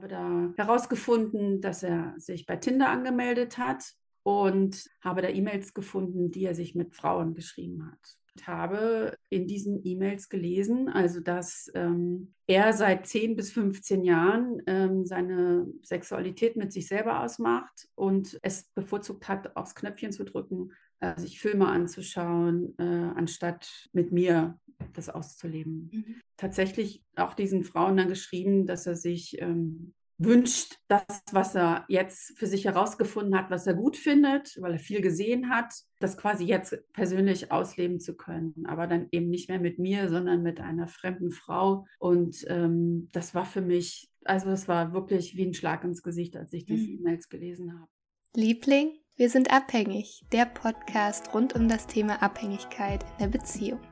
habe da herausgefunden, dass er sich bei Tinder angemeldet hat und habe da E-Mails gefunden, die er sich mit Frauen geschrieben hat. Ich habe in diesen E-Mails gelesen, also dass ähm, er seit 10 bis 15 Jahren ähm, seine Sexualität mit sich selber ausmacht und es bevorzugt hat, aufs Knöpfchen zu drücken, äh, sich Filme anzuschauen, äh, anstatt mit mir das auszuleben. Mhm. Tatsächlich auch diesen Frauen dann geschrieben, dass er sich ähm, wünscht, das, was er jetzt für sich herausgefunden hat, was er gut findet, weil er viel gesehen hat, das quasi jetzt persönlich ausleben zu können. Aber dann eben nicht mehr mit mir, sondern mit einer fremden Frau. Und ähm, das war für mich, also das war wirklich wie ein Schlag ins Gesicht, als ich diese mhm. E-Mails gelesen habe. Liebling, wir sind abhängig. Der Podcast rund um das Thema Abhängigkeit in der Beziehung.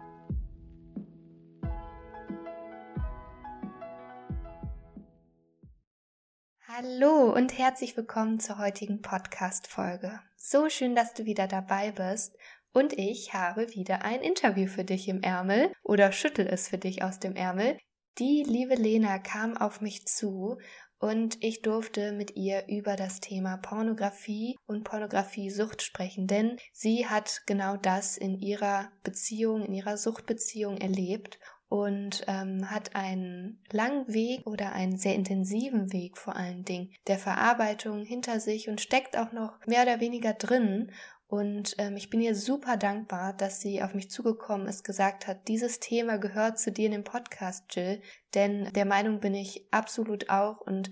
Hallo und herzlich willkommen zur heutigen Podcast-Folge. So schön, dass du wieder dabei bist. Und ich habe wieder ein Interview für dich im Ärmel oder schüttel es für dich aus dem Ärmel. Die liebe Lena kam auf mich zu und ich durfte mit ihr über das Thema Pornografie und Pornografiesucht sprechen, denn sie hat genau das in ihrer Beziehung, in ihrer Suchtbeziehung erlebt und ähm, hat einen langen Weg oder einen sehr intensiven Weg vor allen Dingen der Verarbeitung hinter sich und steckt auch noch mehr oder weniger drin. Und ähm, ich bin ihr super dankbar, dass sie auf mich zugekommen ist, gesagt hat, dieses Thema gehört zu dir in dem Podcast, Jill. Denn der Meinung bin ich absolut auch. Und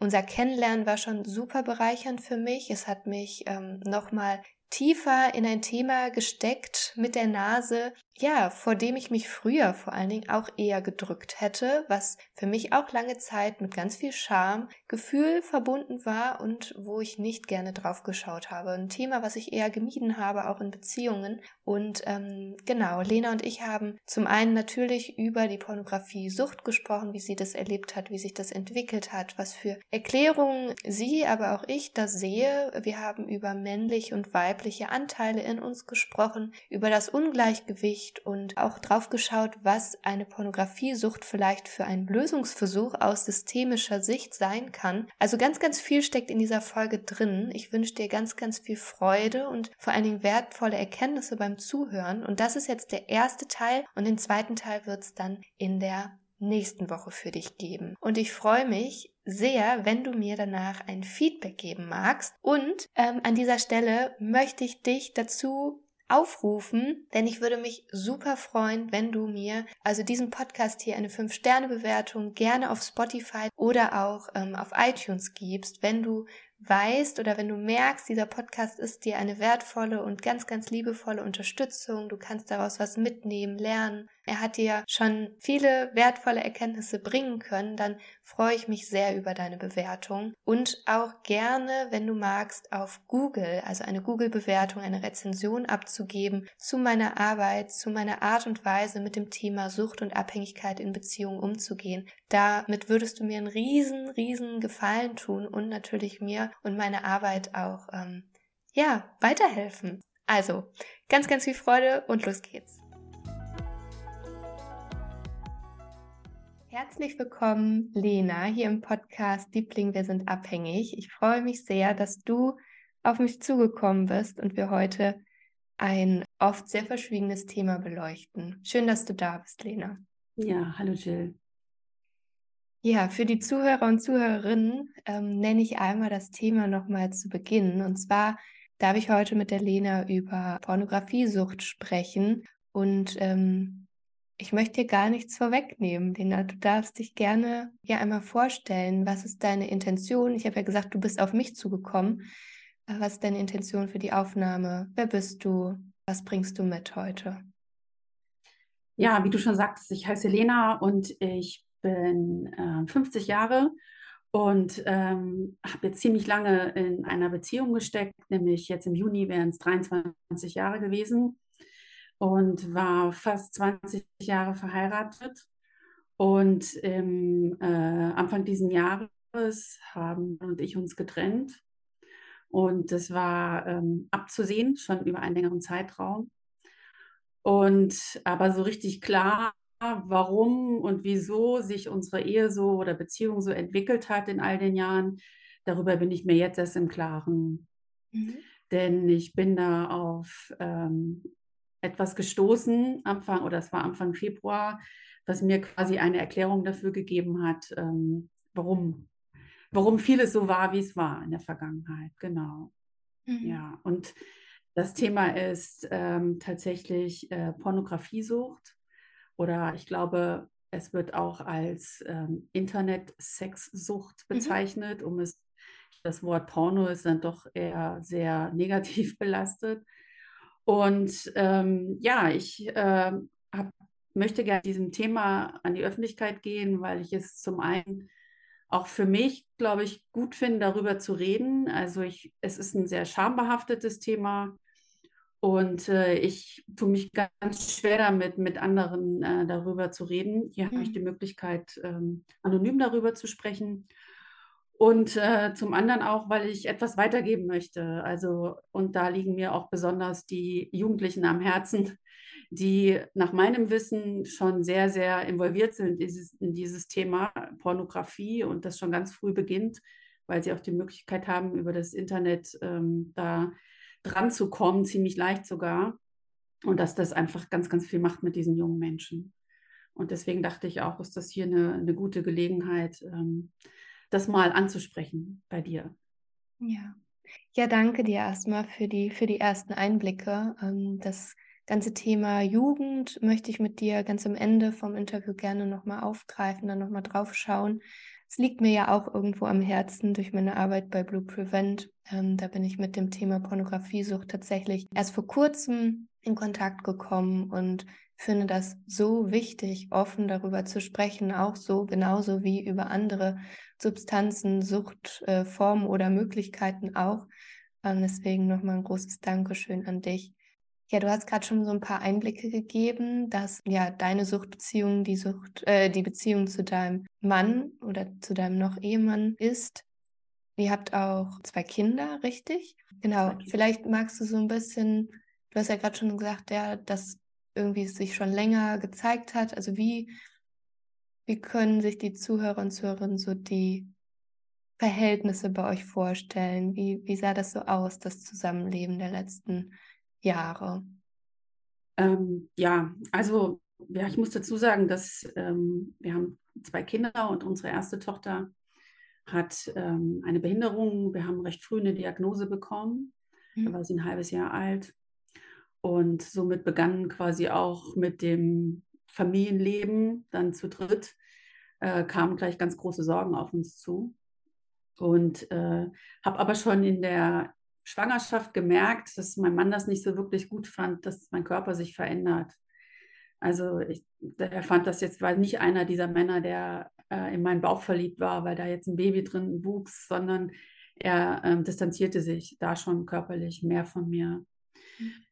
unser Kennenlernen war schon super bereichernd für mich. Es hat mich ähm, nochmal tiefer in ein Thema gesteckt mit der Nase, ja, vor dem ich mich früher vor allen Dingen auch eher gedrückt hätte, was für mich auch lange Zeit mit ganz viel Scham, Gefühl verbunden war und wo ich nicht gerne drauf geschaut habe. Ein Thema, was ich eher gemieden habe, auch in Beziehungen. Und ähm, genau, Lena und ich haben zum einen natürlich über die Pornografie-Sucht gesprochen, wie sie das erlebt hat, wie sich das entwickelt hat, was für Erklärungen sie, aber auch ich das sehe. Wir haben über männlich und weibliche Anteile in uns gesprochen, über das Ungleichgewicht, Sicht und auch drauf geschaut, was eine Pornografiesucht vielleicht für ein Lösungsversuch aus systemischer Sicht sein kann. Also ganz, ganz viel steckt in dieser Folge drin. Ich wünsche dir ganz, ganz viel Freude und vor allen Dingen wertvolle Erkenntnisse beim Zuhören. Und das ist jetzt der erste Teil und den zweiten Teil wird es dann in der nächsten Woche für dich geben. Und ich freue mich sehr, wenn du mir danach ein Feedback geben magst. Und ähm, an dieser Stelle möchte ich dich dazu aufrufen, denn ich würde mich super freuen, wenn du mir also diesem Podcast hier eine 5-Sterne-Bewertung gerne auf Spotify oder auch ähm, auf iTunes gibst, wenn du weißt oder wenn du merkst, dieser Podcast ist dir eine wertvolle und ganz, ganz liebevolle Unterstützung, du kannst daraus was mitnehmen, lernen, er hat dir schon viele wertvolle Erkenntnisse bringen können, dann freue ich mich sehr über deine Bewertung und auch gerne, wenn du magst, auf Google, also eine Google-Bewertung, eine Rezension abzugeben zu meiner Arbeit, zu meiner Art und Weise mit dem Thema Sucht und Abhängigkeit in Beziehungen umzugehen. Damit würdest du mir einen riesen, riesen Gefallen tun und natürlich mir und meine Arbeit auch, ähm, ja, weiterhelfen. Also, ganz, ganz viel Freude und los geht's. Herzlich willkommen, Lena, hier im Podcast Liebling, wir sind abhängig. Ich freue mich sehr, dass du auf mich zugekommen bist und wir heute ein oft sehr verschwiegenes Thema beleuchten. Schön, dass du da bist, Lena. Ja, hallo Jill. Ja, für die Zuhörer und Zuhörerinnen ähm, nenne ich einmal das Thema nochmal zu Beginn. Und zwar darf ich heute mit der Lena über Pornografiesucht sprechen. Und ähm, ich möchte dir gar nichts vorwegnehmen, Lena. Du darfst dich gerne ja einmal vorstellen. Was ist deine Intention? Ich habe ja gesagt, du bist auf mich zugekommen. Äh, was ist deine Intention für die Aufnahme? Wer bist du? Was bringst du mit heute? Ja, wie du schon sagst, ich heiße Lena und ich bin äh, 50 Jahre und ähm, habe jetzt ziemlich lange in einer Beziehung gesteckt, nämlich jetzt im Juni wären es 23 Jahre gewesen und war fast 20 Jahre verheiratet. Und im äh, Anfang dieses Jahres haben und ich uns getrennt. Und das war ähm, abzusehen, schon über einen längeren Zeitraum. Und aber so richtig klar warum und wieso sich unsere Ehe so oder Beziehung so entwickelt hat in all den Jahren, darüber bin ich mir jetzt erst im Klaren. Mhm. Denn ich bin da auf ähm, etwas gestoßen, Anfang, oder es war Anfang Februar, was mir quasi eine Erklärung dafür gegeben hat, ähm, warum, warum vieles so war, wie es war in der Vergangenheit. Genau. Mhm. Ja, und das Thema ist ähm, tatsächlich äh, Pornografiesucht oder ich glaube, es wird auch als ähm, Internet-Sexsucht mhm. bezeichnet, mhm. um es das Wort Porno ist dann doch eher sehr negativ belastet. Und ähm, ja, ich äh, hab, möchte gerne diesem Thema an die Öffentlichkeit gehen, weil ich es zum einen auch für mich, glaube ich, gut finde, darüber zu reden. Also ich, es ist ein sehr schambehaftetes Thema. Und äh, ich tue mich ganz schwer damit, mit anderen äh, darüber zu reden. Hier mhm. habe ich die mhm. Möglichkeit, ähm, anonym darüber zu sprechen. Und äh, zum anderen auch, weil ich etwas weitergeben möchte. Also, und da liegen mir auch besonders die Jugendlichen am Herzen, die nach meinem Wissen schon sehr, sehr involviert sind in dieses, in dieses Thema Pornografie und das schon ganz früh beginnt, weil sie auch die Möglichkeit haben, über das Internet ähm, da dran zu kommen, ziemlich leicht sogar. Und dass das einfach ganz, ganz viel macht mit diesen jungen Menschen. Und deswegen dachte ich auch, ist das hier eine, eine gute Gelegenheit, ähm, das mal anzusprechen bei dir. Ja. Ja, danke dir erstmal für die, für die ersten Einblicke. Ähm, das ganze Thema Jugend möchte ich mit dir ganz am Ende vom Interview gerne nochmal aufgreifen, dann nochmal drauf schauen. Es liegt mir ja auch irgendwo am Herzen durch meine Arbeit bei Blue Prevent. Ähm, da bin ich mit dem Thema Pornografiesucht tatsächlich erst vor kurzem in Kontakt gekommen und finde das so wichtig, offen darüber zu sprechen, auch so genauso wie über andere Substanzen, Suchtformen äh, oder Möglichkeiten auch. Ähm, deswegen nochmal ein großes Dankeschön an dich. Ja, du hast gerade schon so ein paar Einblicke gegeben, dass ja deine Suchtbeziehung die Sucht, äh, die Beziehung zu deinem Mann oder zu deinem noch Ehemann ist. Ihr habt auch zwei Kinder, richtig? Genau. Vielleicht magst du so ein bisschen, du hast ja gerade schon gesagt, ja, dass irgendwie es sich schon länger gezeigt hat. Also wie, wie können sich die Zuhörer und Zuhörerinnen so die Verhältnisse bei euch vorstellen? Wie, wie sah das so aus, das Zusammenleben der letzten Jahre? Ähm, ja, also ja, ich muss dazu sagen, dass ähm, wir haben zwei Kinder und unsere erste Tochter hat ähm, eine Behinderung. Wir haben recht früh eine Diagnose bekommen. Mhm. Da war sie ein halbes Jahr alt. Und somit begann quasi auch mit dem Familienleben dann zu dritt, äh, kamen gleich ganz große Sorgen auf uns zu. Und äh, habe aber schon in der Schwangerschaft gemerkt, dass mein Mann das nicht so wirklich gut fand, dass mein Körper sich verändert. Also ich, er fand das jetzt, war nicht einer dieser Männer, der äh, in meinen Bauch verliebt war, weil da jetzt ein Baby drin wuchs, sondern er ähm, distanzierte sich da schon körperlich mehr von mir.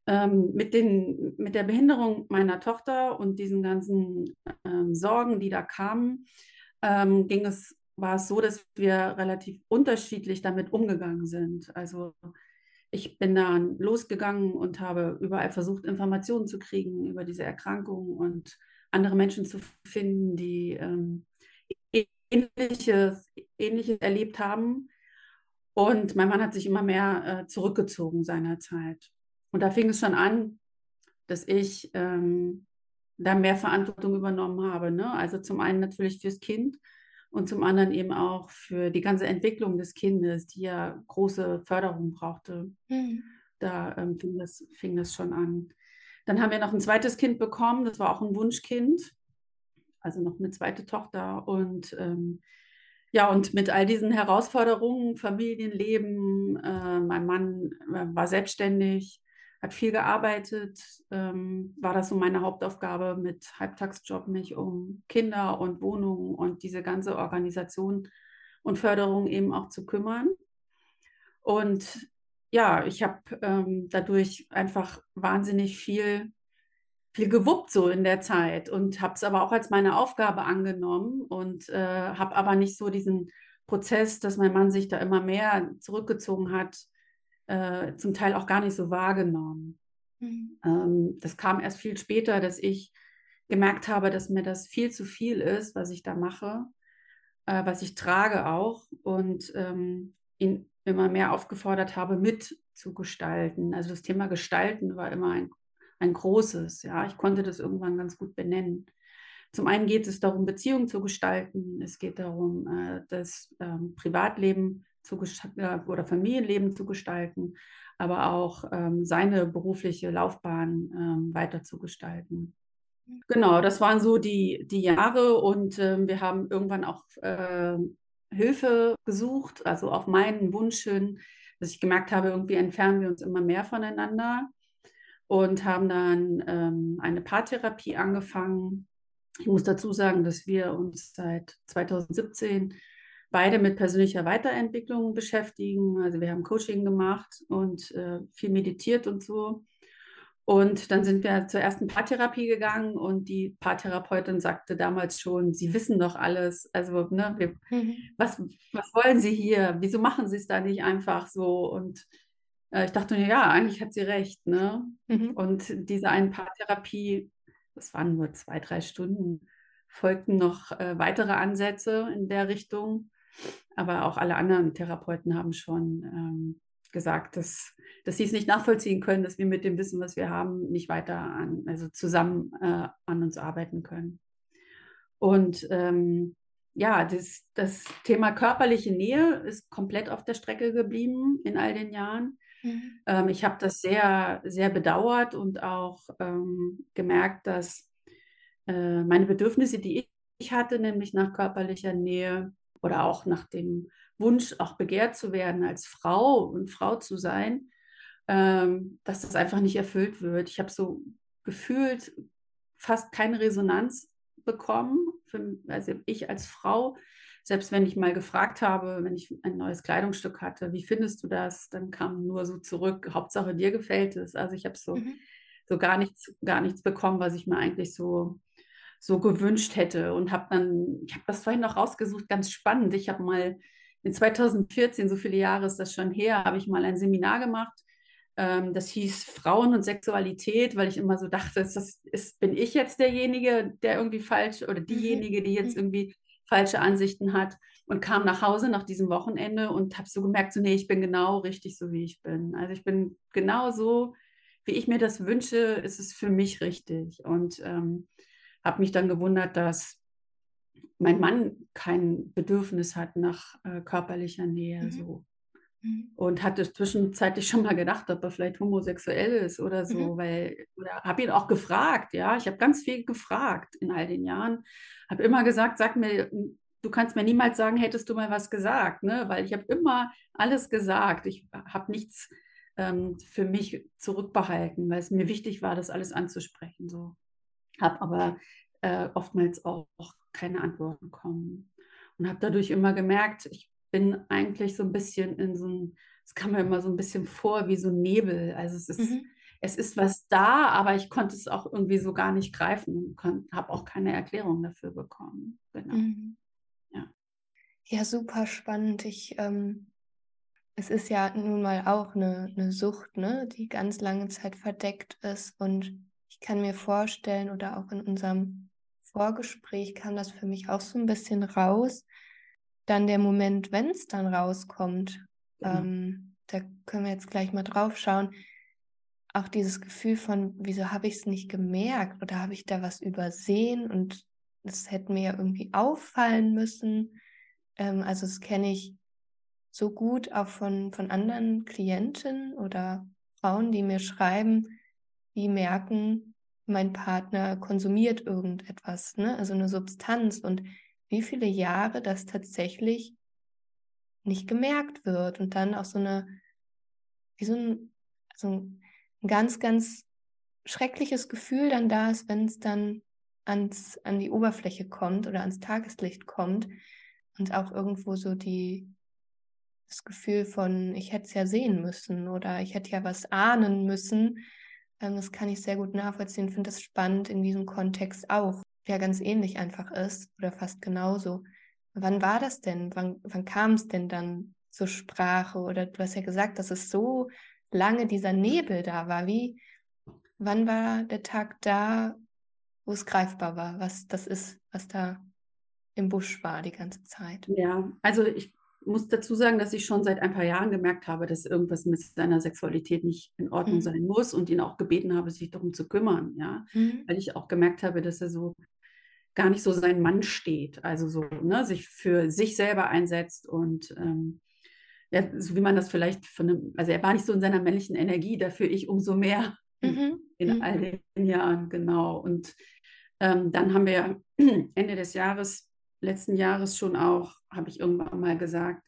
Ähm, mit, den, mit der Behinderung meiner Tochter und diesen ganzen ähm, Sorgen, die da kamen, ähm, ging es war es so, dass wir relativ unterschiedlich damit umgegangen sind. Also ich bin dann losgegangen und habe überall versucht, Informationen zu kriegen über diese Erkrankung und andere Menschen zu finden, die ähm, ähnliches, ähnliches erlebt haben. Und mein Mann hat sich immer mehr äh, zurückgezogen seinerzeit. Und da fing es schon an, dass ich ähm, da mehr Verantwortung übernommen habe. Ne? Also zum einen natürlich fürs Kind, und zum anderen eben auch für die ganze Entwicklung des Kindes, die ja große Förderung brauchte. Mhm. Da ähm, fing, das, fing das schon an. Dann haben wir noch ein zweites Kind bekommen, das war auch ein Wunschkind, also noch eine zweite Tochter. Und ähm, ja, und mit all diesen Herausforderungen, Familienleben, äh, mein Mann äh, war selbstständig, hat viel gearbeitet, ähm, war das so meine Hauptaufgabe mit Halbtagsjob, mich um Kinder und Wohnungen und diese ganze Organisation und Förderung eben auch zu kümmern. Und ja, ich habe ähm, dadurch einfach wahnsinnig viel, viel gewuppt so in der Zeit und habe es aber auch als meine Aufgabe angenommen und äh, habe aber nicht so diesen Prozess, dass mein Mann sich da immer mehr zurückgezogen hat, äh, zum Teil auch gar nicht so wahrgenommen. Mhm. Ähm, das kam erst viel später, dass ich gemerkt habe, dass mir das viel zu viel ist, was ich da mache, äh, was ich trage auch und ähm, ihn immer mehr aufgefordert habe, mitzugestalten. Also das Thema Gestalten war immer ein, ein großes. Ja, ich konnte das irgendwann ganz gut benennen. Zum einen geht es darum, Beziehungen zu gestalten. Es geht darum, äh, das ähm, Privatleben zu oder Familienleben zu gestalten, aber auch ähm, seine berufliche Laufbahn ähm, weiter zu gestalten. Genau, das waren so die, die Jahre und äh, wir haben irgendwann auch äh, Hilfe gesucht, also auf meinen Wunsch hin, dass ich gemerkt habe, irgendwie entfernen wir uns immer mehr voneinander und haben dann ähm, eine Paartherapie angefangen. Ich muss dazu sagen, dass wir uns seit 2017 beide mit persönlicher Weiterentwicklung beschäftigen. Also wir haben Coaching gemacht und äh, viel meditiert und so. Und dann sind wir zur ersten Paartherapie gegangen und die Paartherapeutin sagte damals schon, Sie wissen doch alles. Also, ne, wir, mhm. was, was wollen Sie hier? Wieso machen Sie es da nicht einfach so? Und äh, ich dachte mir, ja, eigentlich hat sie recht. Ne? Mhm. Und diese einen Paartherapie, das waren nur zwei, drei Stunden, folgten noch äh, weitere Ansätze in der Richtung. Aber auch alle anderen Therapeuten haben schon ähm, gesagt, dass, dass sie es nicht nachvollziehen können, dass wir mit dem Wissen, was wir haben, nicht weiter an, also zusammen äh, an uns arbeiten können. Und ähm, ja, das, das Thema körperliche Nähe ist komplett auf der Strecke geblieben in all den Jahren. Mhm. Ähm, ich habe das sehr, sehr bedauert und auch ähm, gemerkt, dass äh, meine Bedürfnisse, die ich, ich hatte, nämlich nach körperlicher Nähe oder auch nach dem Wunsch, auch begehrt zu werden als Frau und Frau zu sein, ähm, dass das einfach nicht erfüllt wird. Ich habe so gefühlt fast keine Resonanz bekommen. Für, also ich als Frau, selbst wenn ich mal gefragt habe, wenn ich ein neues Kleidungsstück hatte, wie findest du das? Dann kam nur so zurück, Hauptsache dir gefällt es. Also ich habe so, mhm. so gar nichts, gar nichts bekommen, was ich mir eigentlich so so gewünscht hätte und habe dann, ich habe das vorhin noch rausgesucht, ganz spannend. Ich habe mal in 2014, so viele Jahre ist das schon her, habe ich mal ein Seminar gemacht. Ähm, das hieß Frauen und Sexualität, weil ich immer so dachte, das ist, bin ich jetzt derjenige, der irgendwie falsch oder mhm. diejenige, die jetzt mhm. irgendwie falsche Ansichten hat und kam nach Hause nach diesem Wochenende und habe so gemerkt, so nee, ich bin genau richtig so, wie ich bin. Also ich bin genau so, wie ich mir das wünsche, ist es für mich richtig. Und ähm, habe mich dann gewundert, dass mein Mann kein Bedürfnis hat nach äh, körperlicher Nähe mhm. so. Mhm. Und hatte zwischenzeitlich schon mal gedacht, ob er vielleicht homosexuell ist oder so, mhm. weil, oder habe ihn auch gefragt, ja, ich habe ganz viel gefragt in all den Jahren, habe immer gesagt, sag mir, du kannst mir niemals sagen, hättest du mal was gesagt, ne? weil ich habe immer alles gesagt, ich habe nichts ähm, für mich zurückbehalten, weil es mir wichtig war, das alles anzusprechen, so. Habe aber äh, oftmals auch keine Antworten kommen. Und habe dadurch immer gemerkt, ich bin eigentlich so ein bisschen in so ein, es kam mir immer so ein bisschen vor wie so ein Nebel. Also es ist, mhm. es ist was da, aber ich konnte es auch irgendwie so gar nicht greifen und habe auch keine Erklärung dafür bekommen. Genau. Mhm. Ja. ja, super spannend. Ich, ähm, es ist ja nun mal auch eine, eine Sucht, ne, die ganz lange Zeit verdeckt ist. Und ich kann mir vorstellen, oder auch in unserem Vorgespräch kam das für mich auch so ein bisschen raus. Dann der Moment, wenn es dann rauskommt, ja. ähm, da können wir jetzt gleich mal drauf schauen. Auch dieses Gefühl von, wieso habe ich es nicht gemerkt oder habe ich da was übersehen und es hätte mir ja irgendwie auffallen müssen. Ähm, also das kenne ich so gut auch von, von anderen Klienten oder Frauen, die mir schreiben, die merken, mein Partner konsumiert irgendetwas, ne? also eine Substanz. Und wie viele Jahre das tatsächlich nicht gemerkt wird. Und dann auch so eine, wie so ein, also ein ganz, ganz schreckliches Gefühl dann da ist, wenn es dann ans, an die Oberfläche kommt oder ans Tageslicht kommt. Und auch irgendwo so die, das Gefühl von, ich hätte es ja sehen müssen oder ich hätte ja was ahnen müssen, das kann ich sehr gut nachvollziehen, finde das spannend in diesem Kontext auch, der ganz ähnlich einfach ist oder fast genauso. Wann war das denn? Wann, wann kam es denn dann zur Sprache? Oder du hast ja gesagt, dass es so lange dieser Nebel da war. Wie, wann war der Tag da, wo es greifbar war, was das ist, was da im Busch war die ganze Zeit. Ja, also ich muss dazu sagen, dass ich schon seit ein paar Jahren gemerkt habe, dass irgendwas mit seiner Sexualität nicht in Ordnung mhm. sein muss und ihn auch gebeten habe, sich darum zu kümmern, ja. Mhm. Weil ich auch gemerkt habe, dass er so gar nicht so sein Mann steht, also so, ne, sich für sich selber einsetzt und ähm, ja, so wie man das vielleicht von einem, also er war nicht so in seiner männlichen Energie, dafür ich umso mehr mhm. in, mhm. all den Jahren, genau. Und ähm, dann haben wir Ende des Jahres, letzten Jahres schon auch, habe ich irgendwann mal gesagt,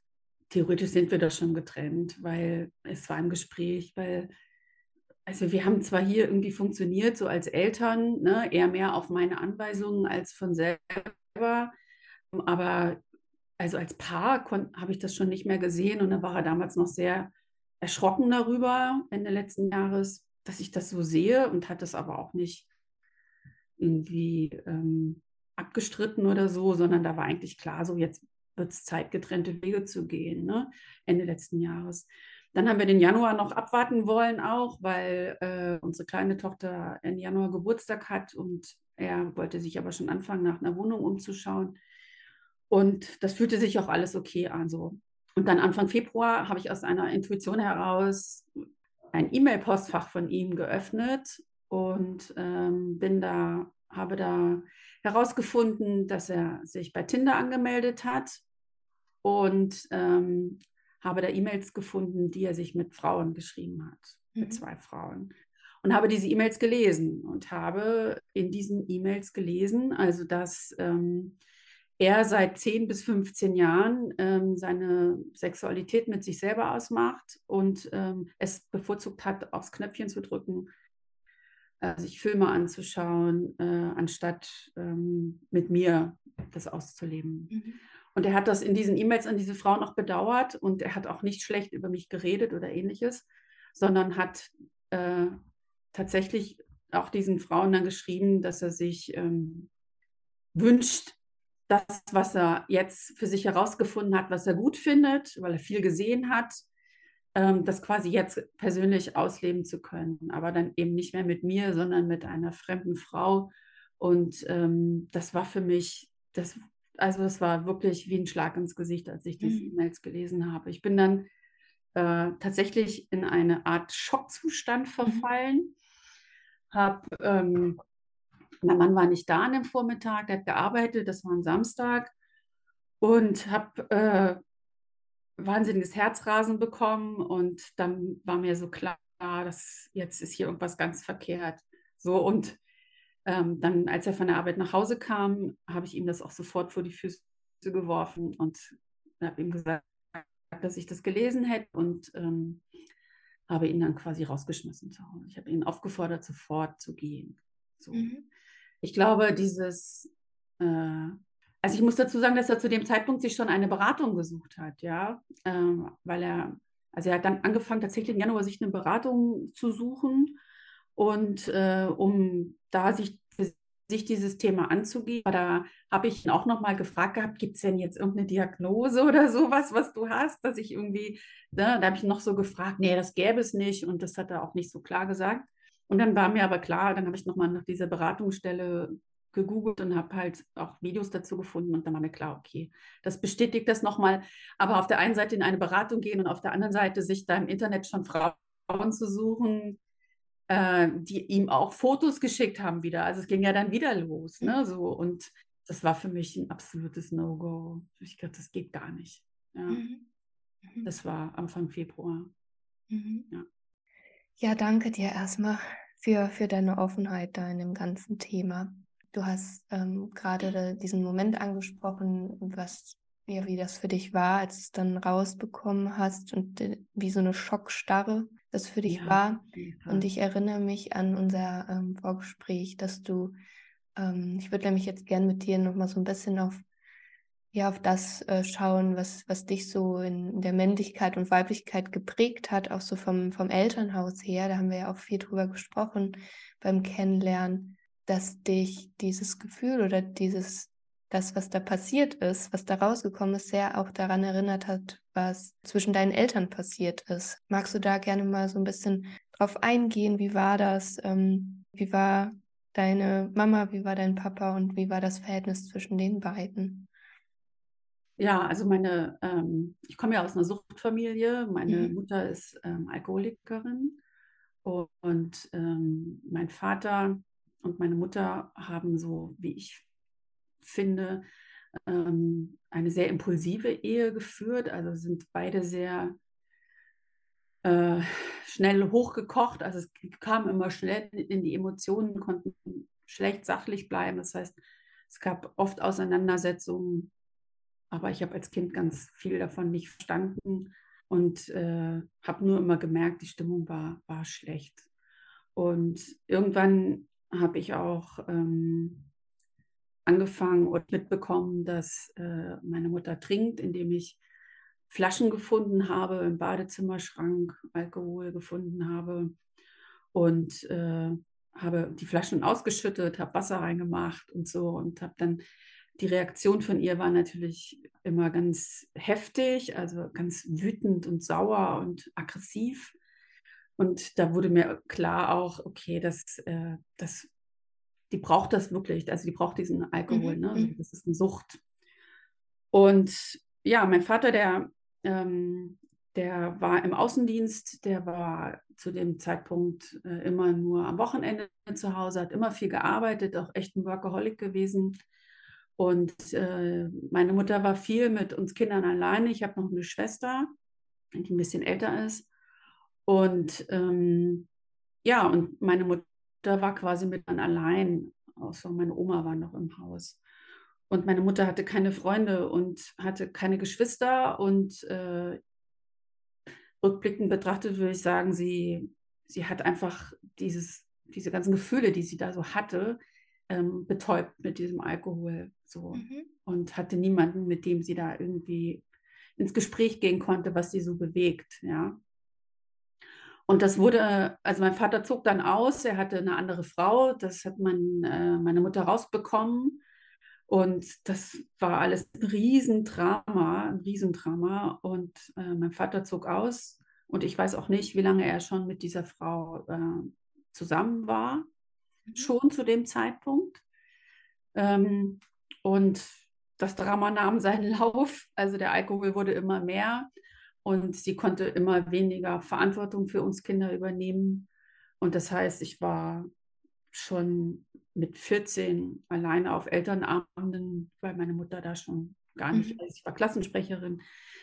theoretisch sind wir da schon getrennt, weil es war im Gespräch, weil also wir haben zwar hier irgendwie funktioniert, so als Eltern, ne, eher mehr auf meine Anweisungen als von selber, aber also als Paar habe ich das schon nicht mehr gesehen und da war er damals noch sehr erschrocken darüber, Ende letzten Jahres, dass ich das so sehe und hat das aber auch nicht irgendwie ähm, abgestritten oder so, sondern da war eigentlich klar, so jetzt wird es Zeit, getrennte Wege zu gehen, ne? Ende letzten Jahres. Dann haben wir den Januar noch abwarten wollen, auch weil äh, unsere kleine Tochter Ende Januar Geburtstag hat und er wollte sich aber schon anfangen, nach einer Wohnung umzuschauen. Und das fühlte sich auch alles okay an. So. Und dann Anfang Februar habe ich aus einer Intuition heraus ein E-Mail-Postfach von ihm geöffnet und ähm, bin da, habe da herausgefunden, dass er sich bei Tinder angemeldet hat und ähm, habe da E-Mails gefunden, die er sich mit Frauen geschrieben hat, mhm. mit zwei Frauen. Und habe diese E-Mails gelesen und habe in diesen E-Mails gelesen, also dass ähm, er seit 10 bis 15 Jahren ähm, seine Sexualität mit sich selber ausmacht und ähm, es bevorzugt hat, aufs Knöpfchen zu drücken, äh, sich Filme anzuschauen, äh, anstatt ähm, mit mir das auszuleben. Mhm. Und er hat das in diesen E-Mails an diese Frau noch bedauert und er hat auch nicht schlecht über mich geredet oder ähnliches, sondern hat äh, tatsächlich auch diesen Frauen dann geschrieben, dass er sich ähm, wünscht, das, was er jetzt für sich herausgefunden hat, was er gut findet, weil er viel gesehen hat, ähm, das quasi jetzt persönlich ausleben zu können. Aber dann eben nicht mehr mit mir, sondern mit einer fremden Frau. Und ähm, das war für mich, das also es war wirklich wie ein Schlag ins Gesicht, als ich diese mhm. E-Mails gelesen habe. Ich bin dann äh, tatsächlich in eine Art Schockzustand mhm. verfallen. Hab, ähm, mein Mann war nicht da an dem Vormittag, der hat gearbeitet, das war ein Samstag und habe äh, wahnsinniges Herzrasen bekommen und dann war mir so klar, dass jetzt ist hier irgendwas ganz verkehrt. So und ähm, dann, als er von der Arbeit nach Hause kam, habe ich ihm das auch sofort vor die Füße geworfen und habe ihm gesagt, dass ich das gelesen hätte und ähm, habe ihn dann quasi rausgeschmissen zu Hause. Ich habe ihn aufgefordert, sofort zu gehen. So. Mhm. Ich glaube, dieses, äh, also ich muss dazu sagen, dass er zu dem Zeitpunkt sich schon eine Beratung gesucht hat, ja, äh, weil er, also er hat dann angefangen, tatsächlich im Januar sich eine Beratung zu suchen und äh, um da sich, sich dieses Thema anzugehen, da habe ich ihn auch nochmal gefragt gehabt, gibt es denn jetzt irgendeine Diagnose oder sowas, was du hast, dass ich irgendwie, ne, da habe ich noch so gefragt, nee, das gäbe es nicht und das hat er auch nicht so klar gesagt. Und dann war mir aber klar, dann habe ich nochmal nach dieser Beratungsstelle gegoogelt und habe halt auch Videos dazu gefunden und dann war mir klar, okay, das bestätigt das nochmal. Aber auf der einen Seite in eine Beratung gehen und auf der anderen Seite sich da im Internet schon Frauen zu suchen, äh, die ihm auch Fotos geschickt haben wieder. Also es ging ja dann wieder los. Ne? Mhm. So, und das war für mich ein absolutes No-Go. Ich glaube, das geht gar nicht. Ja. Mhm. Mhm. Das war Anfang Februar. Mhm. Ja. ja, danke dir erstmal für, für deine Offenheit da in dem ganzen Thema. Du hast ähm, gerade diesen Moment angesprochen, was ja, wie das für dich war, als du es dann rausbekommen hast und äh, wie so eine Schockstarre das für dich ja, war. Und ich erinnere mich an unser ähm, Vorgespräch, dass du, ähm, ich würde nämlich jetzt gern mit dir nochmal so ein bisschen auf, ja, auf das äh, schauen, was, was dich so in, in, der Männlichkeit und Weiblichkeit geprägt hat, auch so vom, vom Elternhaus her. Da haben wir ja auch viel drüber gesprochen beim Kennenlernen, dass dich dieses Gefühl oder dieses das, was da passiert ist, was da rausgekommen ist, sehr auch daran erinnert hat, was zwischen deinen Eltern passiert ist. Magst du da gerne mal so ein bisschen drauf eingehen? Wie war das? Ähm, wie war deine Mama, wie war dein Papa und wie war das Verhältnis zwischen den beiden? Ja, also meine, ähm, ich komme ja aus einer Suchtfamilie. Meine Mhm. Mutter ist ähm, Alkoholikerin und ähm, mein Vater und meine Mutter haben so, wie ich finde, ähm, eine sehr impulsive Ehe geführt. Also sind beide sehr äh, schnell hochgekocht. Also es kam immer schnell in die Emotionen, konnten schlecht sachlich bleiben. Das heißt, es gab oft Auseinandersetzungen, aber ich habe als Kind ganz viel davon nicht verstanden und äh, habe nur immer gemerkt, die Stimmung war, war schlecht. Und irgendwann habe ich auch ähm, angefangen und mitbekommen, dass äh, meine Mutter trinkt, indem ich Flaschen gefunden habe im Badezimmerschrank, Alkohol gefunden habe und äh, habe die Flaschen ausgeschüttet, habe Wasser reingemacht und so und habe dann die Reaktion von ihr war natürlich immer ganz heftig, also ganz wütend und sauer und aggressiv. Und da wurde mir klar auch, okay, das, äh, das, die braucht das wirklich, also die braucht diesen Alkohol, Mhm. ne? Also Mhm. das ist eine Sucht. Und ja, mein Vater, der, ähm, der war im Außendienst, der war zu dem Zeitpunkt äh, immer nur am Wochenende zu Hause, hat immer viel gearbeitet, auch echt ein Workaholic gewesen. Und äh, meine Mutter war viel mit uns Kindern alleine. Ich habe noch eine Schwester, die ein bisschen älter ist. Und ähm, ja, und meine Mutter war quasi mit dann allein, außer meine Oma war noch im Haus. Und meine Mutter hatte keine Freunde und hatte keine Geschwister. Und äh, rückblickend betrachtet würde ich sagen, sie, sie hat einfach dieses, diese ganzen Gefühle, die sie da so hatte, ähm, betäubt mit diesem Alkohol. So. Mhm. Und hatte niemanden, mit dem sie da irgendwie ins Gespräch gehen konnte, was sie so bewegt. Ja. Und das wurde, also mein Vater zog dann aus, er hatte eine andere Frau, das hat mein, äh, meine Mutter rausbekommen. Und das war alles ein Riesendrama, ein Riesendrama. Und äh, mein Vater zog aus und ich weiß auch nicht, wie lange er schon mit dieser Frau äh, zusammen war, Mhm. schon zu dem Zeitpunkt. Ähm, und das Drama nahm seinen Lauf, also der Alkohol wurde immer mehr und sie konnte immer weniger Verantwortung für uns Kinder übernehmen. Und das heißt, ich war schon mit 14 alleine auf Elternabenden, weil meine Mutter da schon gar nicht, Mhm. also ich war Klassensprecherin,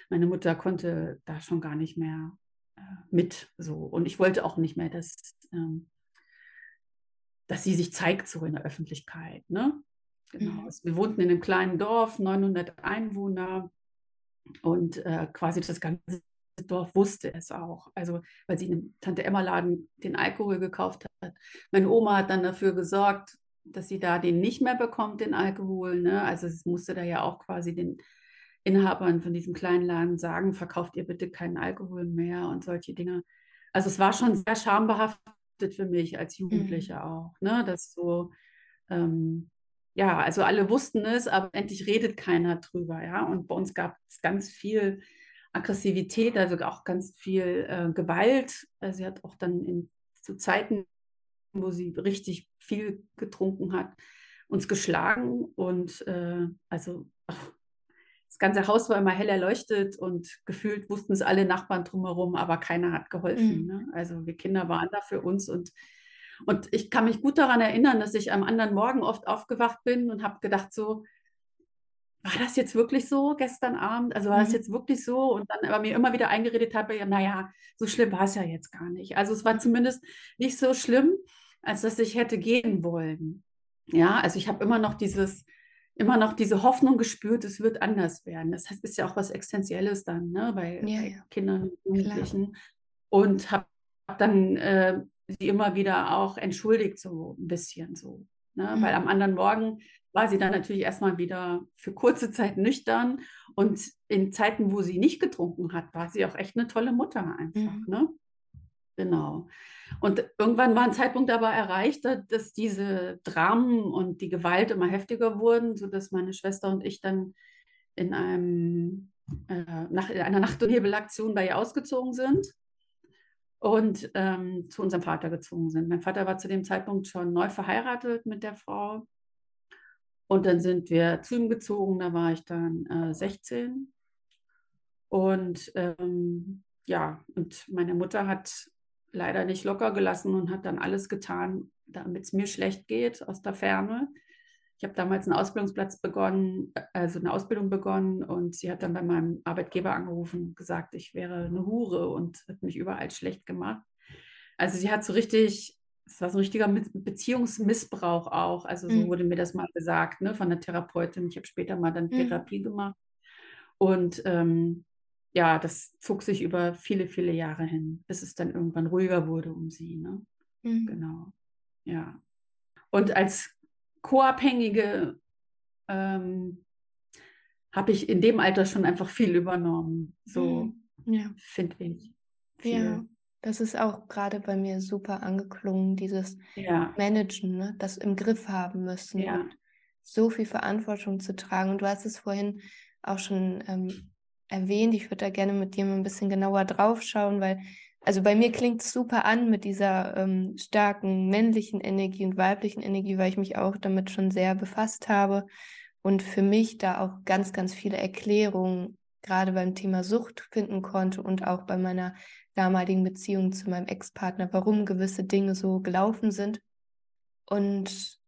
meine Mutter konnte da schon gar nicht mehr äh, mit so. Und ich wollte auch nicht mehr, dass, ähm, dass sie sich zeigt so in der Öffentlichkeit. Ne? Genau. Mhm. Also wir wohnten in einem kleinen Dorf, 900 Einwohner und äh, quasi das ganze Dorf wusste es auch. Also, weil sie in einem Tante-Emma-Laden den Alkohol gekauft hat. Meine Oma hat dann dafür gesorgt, dass sie da den nicht mehr bekommt, den Alkohol. Ne? Also, es musste da ja auch quasi den Inhabern von diesem kleinen Laden sagen, verkauft ihr bitte keinen Alkohol mehr und solche Dinge. Also, es war schon sehr schambehaftet für mich als Jugendliche Mhm. auch. Ne? Das so, ähm, ja, also alle wussten es, aber endlich redet keiner drüber, ja. Und bei uns gab es ganz viel Aggressivität, also auch ganz viel äh, Gewalt. Also sie hat auch dann in, zu Zeiten, wo sie richtig viel getrunken hat, uns geschlagen. Und äh, also das ganze Haus war immer hell erleuchtet und gefühlt wussten es alle Nachbarn drumherum, aber keiner hat geholfen. Mhm. Ne? Also wir Kinder waren da für uns und und ich kann mich gut daran erinnern, dass ich am anderen Morgen oft aufgewacht bin und habe gedacht, so, war das jetzt wirklich so gestern Abend? Also war das Mhm. jetzt wirklich so? Und dann aber mir immer wieder eingeredet habe, ja, naja, so schlimm war es ja jetzt gar nicht. Also es war zumindest nicht so schlimm, als dass ich hätte gehen wollen. Ja, also ich habe immer noch dieses, immer noch diese Hoffnung gespürt, es wird anders werden. Das heißt, ist ja auch was Essentielles dann, ne, bei, Ja, bei Kindern und klar. Jugendlichen. Und habe dann äh, sie immer wieder auch entschuldigt, so ein bisschen so. Ne? Weil Mhm. am anderen Morgen war sie dann natürlich erstmal wieder für kurze Zeit nüchtern. Und in Zeiten, wo sie nicht getrunken hat, war sie auch echt eine tolle Mutter einfach. Mhm. Ne? Genau. Und irgendwann war ein Zeitpunkt aber erreicht, da- dass diese Dramen und die Gewalt immer heftiger wurden, sodass meine Schwester und ich dann in einem, äh, nach, in einer Nacht- und Nebelaktion bei ihr ausgezogen sind. Und ähm, zu unserem Vater gezogen sind. Mein Vater war zu dem Zeitpunkt schon neu verheiratet mit der Frau. Und dann sind wir zu ihm gezogen, da war ich dann äh, 16. Und ähm, ja, und meine Mutter hat leider nicht locker gelassen und hat dann alles getan, damit es mir schlecht geht aus der Ferne. Ich habe damals einen Ausbildungsplatz begonnen, also eine Ausbildung begonnen und sie hat dann bei meinem Arbeitgeber angerufen und gesagt, ich wäre eine Hure und hat mich überall schlecht gemacht. Also sie hat so richtig, es war so ein richtiger Beziehungsmissbrauch auch. Also so mhm. wurde mir das mal gesagt, ne, von der Therapeutin. Ich habe später mal dann mhm. Therapie gemacht. Und ähm, ja, das zog sich über viele, viele Jahre hin, bis es dann irgendwann ruhiger wurde um sie. Ne? Mhm. Genau. Ja. Und als Co-Abhängige ähm, habe ich in dem Alter schon einfach viel übernommen. So mhm. ja. finde ich. Viel. Ja, das ist auch gerade bei mir super angeklungen, dieses ja. Managen, ne? das im Griff haben müssen ja. und so viel Verantwortung zu tragen. Und du hast es vorhin auch schon ähm, erwähnt. Ich würde da gerne mit dir mal ein bisschen genauer drauf schauen, weil also bei mir klingt es super an mit dieser ähm, starken männlichen Energie und weiblichen Energie, weil ich mich auch damit schon sehr befasst habe und für mich da auch ganz, ganz viele Erklärungen gerade beim Thema Sucht finden konnte und auch bei meiner damaligen Beziehung zu meinem Ex-Partner, warum gewisse Dinge so gelaufen sind. Und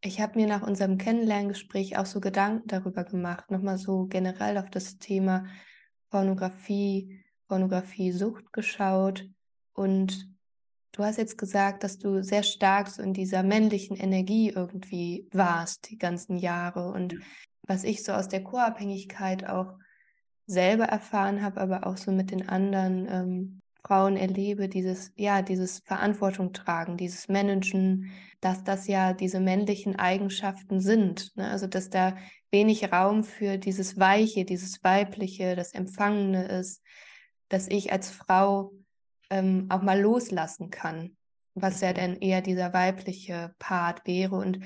ich habe mir nach unserem Kennenlerngespräch auch so Gedanken darüber gemacht, nochmal so generell auf das Thema Pornografie, Pornografie-Sucht geschaut und du hast jetzt gesagt, dass du sehr stark so in dieser männlichen Energie irgendwie warst die ganzen Jahre und was ich so aus der Co-Abhängigkeit auch selber erfahren habe, aber auch so mit den anderen ähm, Frauen erlebe, dieses, ja, dieses Verantwortung tragen, dieses Managen, dass das ja diese männlichen Eigenschaften sind. Ne? Also, dass da wenig Raum für dieses Weiche, dieses Weibliche, das Empfangene ist, dass ich als Frau ähm, auch mal loslassen kann, was ja dann eher dieser weibliche Part wäre. Und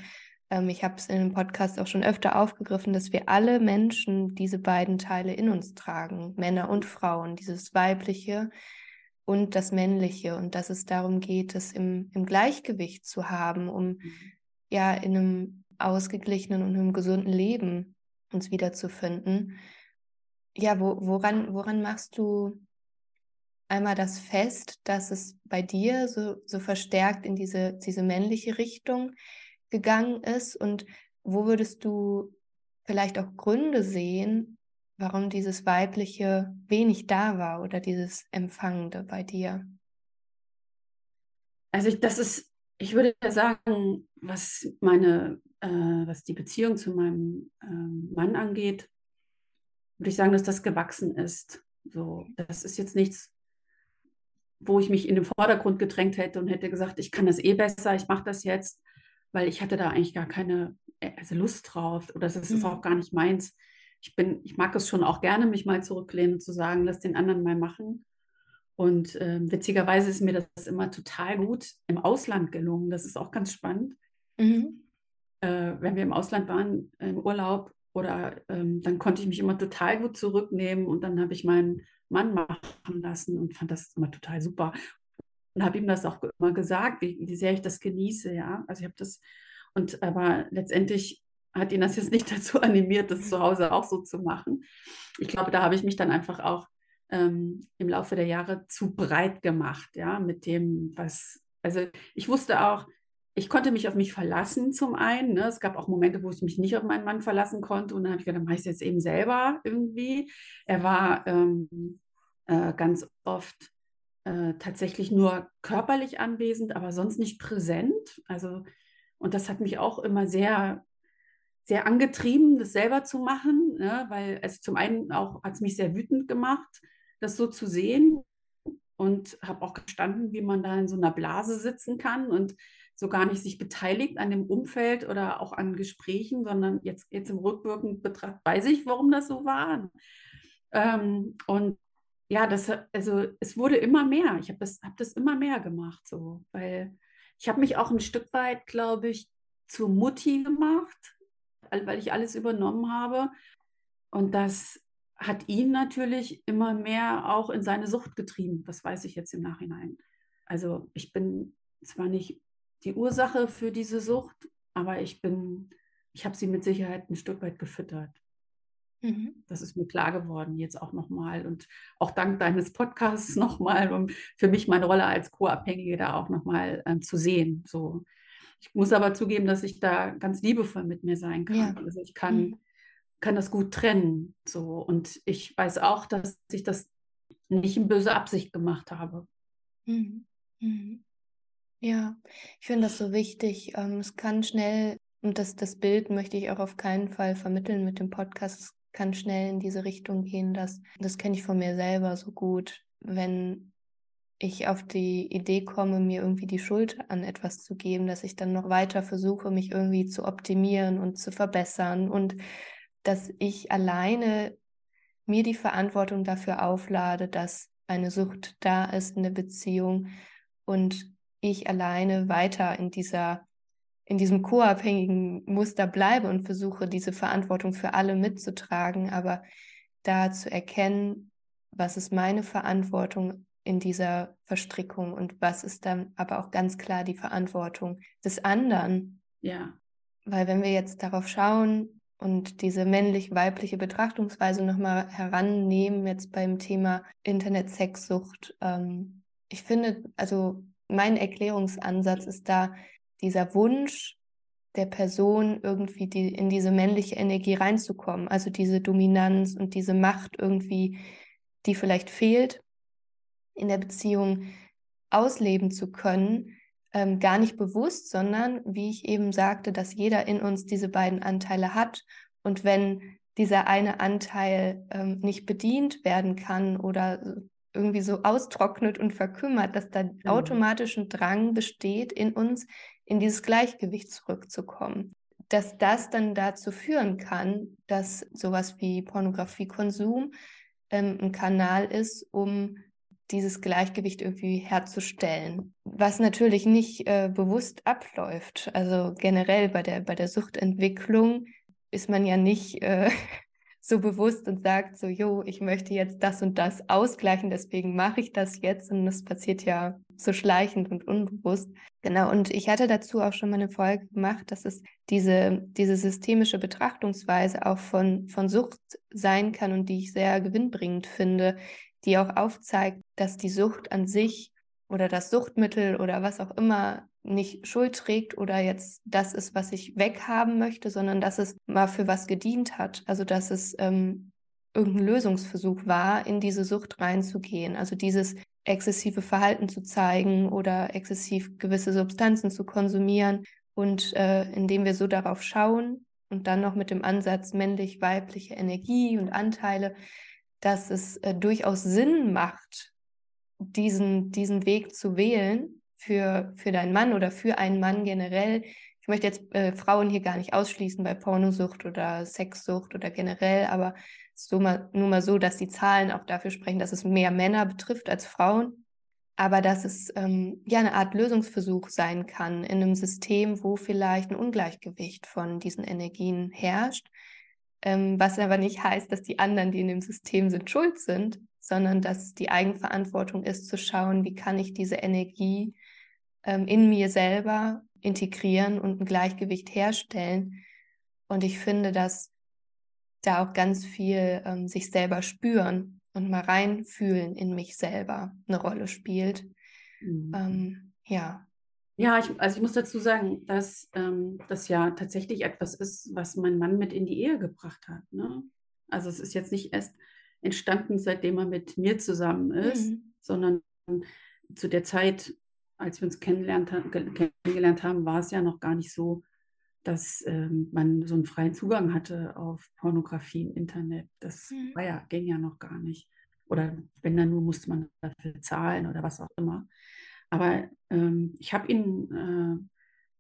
ähm, ich habe es in dem Podcast auch schon öfter aufgegriffen, dass wir alle Menschen diese beiden Teile in uns tragen, Männer und Frauen, dieses weibliche und das männliche und dass es darum geht, es im, im Gleichgewicht zu haben, um mhm. ja in einem ausgeglichenen und einem gesunden Leben uns wiederzufinden. Ja, wo, woran, woran machst du einmal das fest, dass es bei dir so, so verstärkt in diese, diese männliche Richtung gegangen ist? Und wo würdest du vielleicht auch Gründe sehen, warum dieses Weibliche wenig da war oder dieses Empfangende bei dir? Also ich, das ist, ich würde sagen, was meine, äh, was die Beziehung zu meinem äh, Mann angeht, würde ich sagen, dass das gewachsen ist. So, das ist jetzt nichts, wo ich mich in den Vordergrund gedrängt hätte und hätte gesagt, ich kann das eh besser, ich mache das jetzt, weil ich hatte da eigentlich gar keine äh, also Lust drauf oder das ist mhm. auch gar nicht meins. Ich bin, ich mag es schon auch gerne, mich mal zurücklehnen und zu sagen, lass den anderen mal machen. Und äh, witzigerweise ist mir das immer total gut im Ausland gelungen. Das ist auch ganz spannend. Mhm. Äh, wenn wir im Ausland waren, im Urlaub, oder ähm, dann konnte ich mich immer total gut zurücknehmen und dann habe ich meinen Mann machen lassen und fand das immer total super. Und habe ihm das auch immer gesagt, wie, wie sehr ich das genieße, ja. Also ich habe das, und aber letztendlich hat ihn das jetzt nicht dazu animiert, das zu Hause auch so zu machen. Ich glaube, da habe ich mich dann einfach auch ähm, im Laufe der Jahre zu breit gemacht, ja, mit dem, was, also ich wusste auch, ich konnte mich auf mich verlassen zum einen. Ne? Es gab auch Momente, wo ich mich nicht auf meinen Mann verlassen konnte. Und dann habe ich gedacht, dann mache ich es jetzt eben selber irgendwie. Er war ähm, äh, ganz oft äh, tatsächlich nur körperlich anwesend, aber sonst nicht präsent. Also, und das hat mich auch immer sehr, sehr angetrieben, das selber zu machen, ne? weil es zum einen auch hat es mich sehr wütend gemacht, das so zu sehen. Und habe auch gestanden, wie man da in so einer Blase sitzen kann und so gar nicht sich beteiligt an dem Umfeld oder auch an Gesprächen, sondern jetzt, jetzt im rückwirkenden Betracht weiß ich, warum das so war. Ähm, und ja, das, also es wurde immer mehr. Ich habe das, hab das immer mehr gemacht, so, weil ich habe mich auch ein Stück weit, glaube ich, zur Mutti gemacht, weil ich alles übernommen habe. Und das hat ihn natürlich immer mehr auch in seine Sucht getrieben. Das weiß ich jetzt im Nachhinein. Also ich bin zwar nicht die Ursache für diese Sucht, aber ich bin, ich habe sie mit Sicherheit ein Stück weit gefüttert. Mhm. Das ist mir klar geworden jetzt auch nochmal und auch dank deines Podcasts nochmal, um für mich meine Rolle als Co-Abhängige da auch nochmal ähm, zu sehen. So. Ich muss aber zugeben, dass ich da ganz liebevoll mit mir sein kann. Ja. Also ich kann, mhm. kann das gut trennen. So. Und ich weiß auch, dass ich das nicht in böse Absicht gemacht habe. Mhm. Mhm. Ja, ich finde das so wichtig. Ähm, es kann schnell, und das, das Bild möchte ich auch auf keinen Fall vermitteln mit dem Podcast, es kann schnell in diese Richtung gehen, dass, das kenne ich von mir selber so gut, wenn ich auf die Idee komme, mir irgendwie die Schuld an etwas zu geben, dass ich dann noch weiter versuche, mich irgendwie zu optimieren und zu verbessern und dass ich alleine mir die Verantwortung dafür auflade, dass eine Sucht da ist in der Beziehung und ich alleine weiter in dieser in diesem co-abhängigen Muster bleibe und versuche, diese Verantwortung für alle mitzutragen, aber da zu erkennen, was ist meine Verantwortung in dieser Verstrickung und was ist dann aber auch ganz klar die Verantwortung des anderen. Ja. Weil wenn wir jetzt darauf schauen und diese männlich-weibliche Betrachtungsweise nochmal herannehmen, jetzt beim Thema Internet-Sexsucht, ähm, ich finde, also mein Erklärungsansatz ist da dieser Wunsch der Person, irgendwie die, in diese männliche Energie reinzukommen, also diese Dominanz und diese Macht irgendwie, die vielleicht fehlt in der Beziehung, ausleben zu können, ähm, gar nicht bewusst, sondern wie ich eben sagte, dass jeder in uns diese beiden Anteile hat. Und wenn dieser eine Anteil ähm, nicht bedient werden kann oder irgendwie so austrocknet und verkümmert, dass da mhm. automatisch ein Drang besteht in uns, in dieses Gleichgewicht zurückzukommen. Dass das dann dazu führen kann, dass sowas wie Pornografiekonsum ähm, ein Kanal ist, um dieses Gleichgewicht irgendwie herzustellen. Was natürlich nicht äh, bewusst abläuft. Also generell bei der, bei der Suchtentwicklung ist man ja nicht äh, so bewusst und sagt so, jo, ich möchte jetzt das und das ausgleichen, deswegen mache ich das jetzt und das passiert ja so schleichend und unbewusst. Genau, und ich hatte dazu auch schon mal eine Folge gemacht, dass es diese, diese systemische Betrachtungsweise auch von, von Sucht sein kann und die ich sehr gewinnbringend finde, die auch aufzeigt, dass die Sucht an sich oder das Suchtmittel oder was auch immer nicht Schuld trägt oder jetzt das ist, was ich weghaben möchte, sondern dass es mal für was gedient hat. Also dass es ähm, irgendein Lösungsversuch war, in diese Sucht reinzugehen. Also dieses exzessive Verhalten zu zeigen oder exzessiv gewisse Substanzen zu konsumieren. Und äh, indem wir so darauf schauen und dann noch mit dem Ansatz männlich-weibliche Energie und Anteile, dass es äh, durchaus Sinn macht, diesen, diesen Weg zu wählen, für, für deinen Mann oder für einen Mann generell. Ich möchte jetzt äh, Frauen hier gar nicht ausschließen bei Pornosucht oder Sexsucht oder generell, aber es ist so mal, nur mal so, dass die Zahlen auch dafür sprechen, dass es mehr Männer betrifft als Frauen. Aber dass es ähm, ja eine Art Lösungsversuch sein kann in einem System, wo vielleicht ein Ungleichgewicht von diesen Energien herrscht. Ähm, was aber nicht heißt, dass die anderen, die in dem System sind, schuld sind, sondern dass die Eigenverantwortung ist, zu schauen, wie kann ich diese Energie in mir selber integrieren und ein Gleichgewicht herstellen. Und ich finde, dass da auch ganz viel ähm, sich selber spüren und mal reinfühlen in mich selber eine Rolle spielt. Mhm. Ähm, ja. Ja, ich, also ich muss dazu sagen, dass ähm, das ja tatsächlich etwas ist, was mein Mann mit in die Ehe gebracht hat. Ne? Also es ist jetzt nicht erst entstanden, seitdem er mit mir zusammen ist, mhm. sondern zu der Zeit, als wir uns kennengelernt haben, war es ja noch gar nicht so, dass ähm, man so einen freien Zugang hatte auf Pornografie im Internet. Das mhm. war ja, ging ja noch gar nicht. Oder wenn dann nur, musste man dafür zahlen oder was auch immer. Aber ähm, ich habe ihn äh,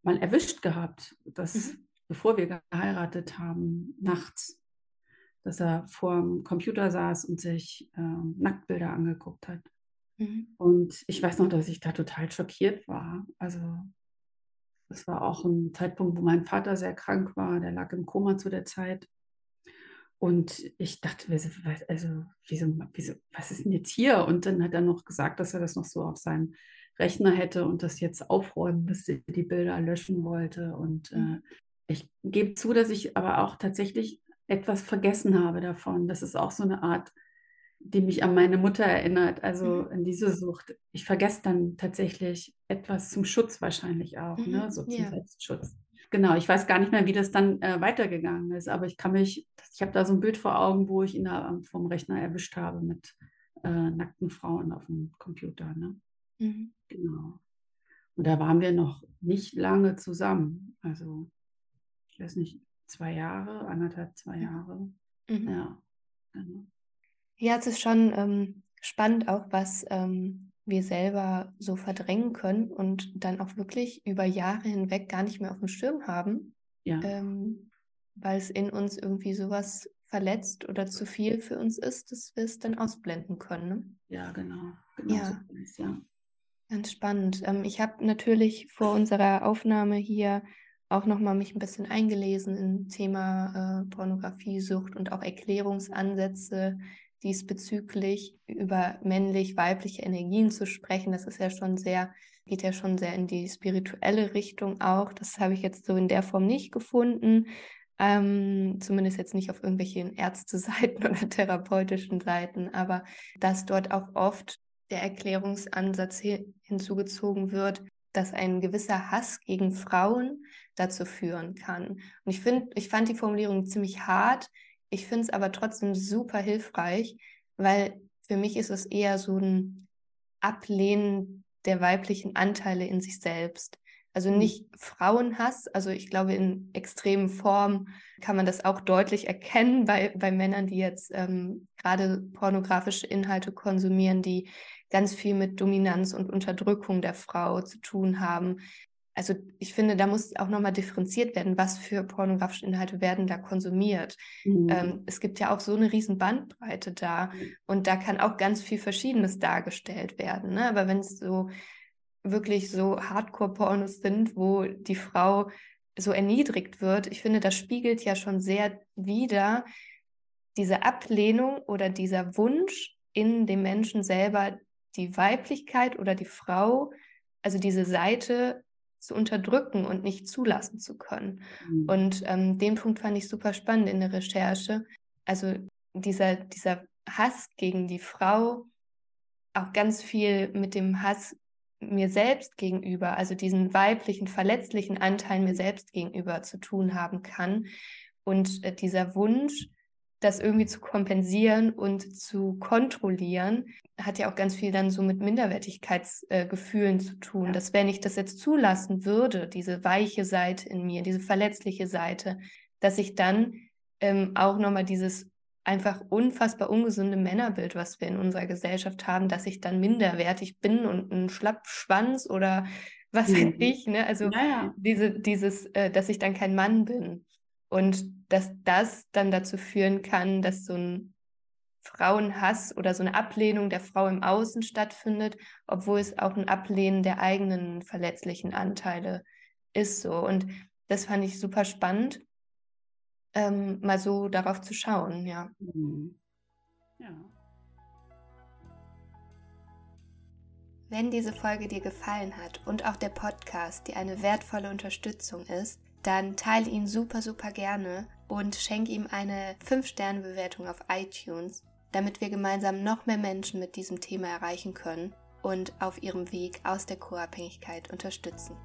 mal erwischt gehabt, dass mhm. bevor wir geheiratet haben, nachts, dass er vor dem Computer saß und sich äh, Nacktbilder angeguckt hat. Mhm. Und ich weiß noch, dass ich da total schockiert war. Also das war auch ein Zeitpunkt, wo mein Vater sehr krank war. Der lag im Koma zu der Zeit. Und ich dachte, also, wieso, wieso, was ist denn jetzt hier? Und dann hat er noch gesagt, dass er das noch so auf seinem Rechner hätte und das jetzt aufräumen müsste, die Bilder löschen wollte. Und äh, mhm. ich gebe zu, dass ich aber auch tatsächlich etwas vergessen habe davon. Das ist auch so eine Art, die mich an meine Mutter erinnert, also mhm. an diese Sucht. Ich vergesse dann tatsächlich etwas zum Schutz wahrscheinlich auch, ne? mhm. ne? so zum ja. Selbstschutz. Genau, ich weiß gar nicht mehr, wie das dann äh, weitergegangen ist, aber ich kann mich, ich habe da so ein Bild vor Augen, wo ich ihn da vom Rechner erwischt habe mit äh, nackten Frauen auf dem Computer. Ne? Mhm. Genau. Und da waren wir noch nicht lange zusammen. Also, ich weiß nicht, zwei Jahre, anderthalb, zwei Jahre. Mhm. Ja, genau. Ja, es ist schon ähm, spannend auch, was ähm, wir selber so verdrängen können und dann auch wirklich über Jahre hinweg gar nicht mehr auf dem Schirm haben, ja. ähm, weil es in uns irgendwie sowas verletzt oder zu viel für uns ist, dass wir es dann ausblenden können. Ne? Ja, genau. genau ja. So ist, ja. Ganz spannend. Ähm, ich habe natürlich vor unserer Aufnahme hier auch nochmal mich ein bisschen eingelesen im Thema äh, Pornografiesucht und auch Erklärungsansätze, diesbezüglich über männlich-weibliche Energien zu sprechen. Das ist ja schon sehr, geht ja schon sehr in die spirituelle Richtung auch. Das habe ich jetzt so in der Form nicht gefunden. Ähm, zumindest jetzt nicht auf irgendwelchen Ärzteseiten oder therapeutischen Seiten, aber dass dort auch oft der Erklärungsansatz hinzugezogen wird, dass ein gewisser Hass gegen Frauen dazu führen kann. Und ich finde, ich fand die Formulierung ziemlich hart, ich finde es aber trotzdem super hilfreich, weil für mich ist es eher so ein Ablehnen der weiblichen Anteile in sich selbst. Also mhm. nicht Frauenhass, also ich glaube, in extremen Formen kann man das auch deutlich erkennen bei, bei Männern, die jetzt ähm, gerade pornografische Inhalte konsumieren, die ganz viel mit Dominanz und Unterdrückung der Frau zu tun haben, also ich finde, da muss auch nochmal differenziert werden, was für pornografische Inhalte werden da konsumiert. Mhm. Ähm, es gibt ja auch so eine riesen Bandbreite da und da kann auch ganz viel Verschiedenes dargestellt werden. Ne? Aber wenn es so wirklich so Hardcore-Pornos sind, wo die Frau so erniedrigt wird, ich finde, das spiegelt ja schon sehr wider diese Ablehnung oder dieser Wunsch in dem Menschen selber, die Weiblichkeit oder die Frau, also diese Seite zu unterdrücken und nicht zulassen zu können. Mhm. Und ähm, den Punkt fand ich super spannend in der Recherche. Also dieser, dieser Hass gegen die Frau, auch ganz viel mit dem Hass mir selbst gegenüber, also diesen weiblichen, verletzlichen Anteil mir selbst gegenüber zu tun haben kann. Und äh, dieser Wunsch, das irgendwie zu kompensieren und zu kontrollieren, hat ja auch ganz viel dann so mit Minderwertigkeitsgefühlen äh, zu tun. Ja. Dass wenn ich das jetzt zulassen würde, diese weiche Seite in mir, diese verletzliche Seite, dass ich dann ähm, auch nochmal dieses einfach unfassbar ungesunde Männerbild, was wir in unserer Gesellschaft haben, dass ich dann minderwertig bin und ein Schlappschwanz oder was mhm. weiß ich, ne? Also naja. diese, dieses, äh, dass ich dann kein Mann bin. Und dass das dann dazu führen kann, dass so ein Frauenhass oder so eine Ablehnung der Frau im Außen stattfindet, obwohl es auch ein Ablehnen der eigenen verletzlichen Anteile ist so. Und das fand ich super spannend, ähm, mal so darauf zu schauen, ja. Mhm. Ja. Wenn diese Folge dir gefallen hat und auch der Podcast dir eine wertvolle Unterstützung ist, dann teile ihn super, super gerne und schenke ihm eine 5-Sterne-Bewertung auf iTunes, damit wir gemeinsam noch mehr Menschen mit diesem Thema erreichen können und auf ihrem Weg aus der Co-Abhängigkeit unterstützen.